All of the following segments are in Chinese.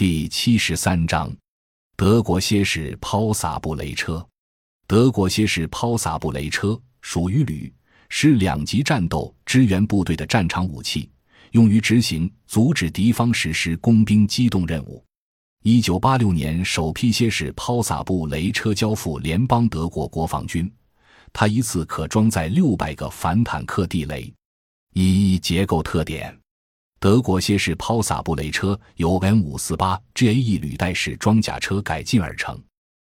第七十三章，德国蝎式抛洒布雷车。德国蝎式抛洒布雷车属于旅、师两级战斗支援部队的战场武器，用于执行阻止敌方实施工兵机动任务。一九八六年，首批蝎式抛洒布雷车交付联邦德国国防军，它一次可装载六百个反坦克地雷。一结构特点。德国蝎式抛洒布雷车由 M548 GAE 履带式装甲车改进而成，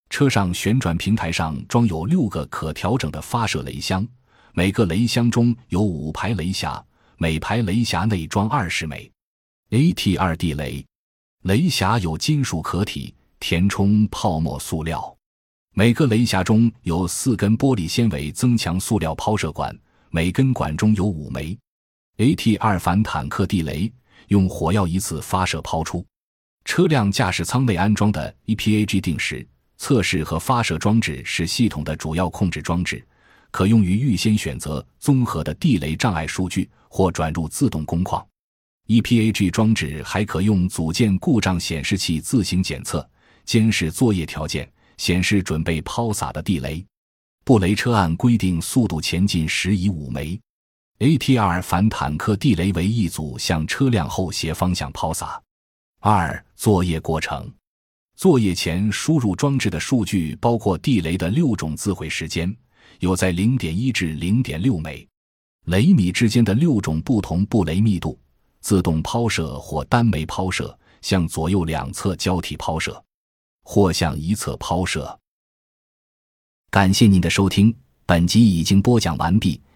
车上旋转平台上装有六个可调整的发射雷箱，每个雷箱中有五排雷匣，每排雷匣内装二十枚。AT2 地雷，雷匣有金属壳体填充泡沫塑料，每个雷匣中有四根玻璃纤维增强塑料抛射管，每根管中有五枚。AT 二反坦克地雷用火药一次发射抛出，车辆驾驶舱内安装的 EPAG 定时测试和发射装置是系统的主要控制装置，可用于预先选择综合的地雷障碍数据或转入自动工况。EPAG 装置还可用组件故障显示器自行检测、监视作业条件，显示准备抛洒的地雷。布雷车按规定速度前进时以五枚。ATR 反坦克地雷为一组向车辆后斜方向抛洒。二、作业过程：作业前输入装置的数据包括地雷的六种自毁时间，有在零点一至零点六枚雷米之间的六种不同布雷密度，自动抛射或单枚抛射，向左右两侧交替抛射，或向一侧抛射。感谢您的收听，本集已经播讲完毕。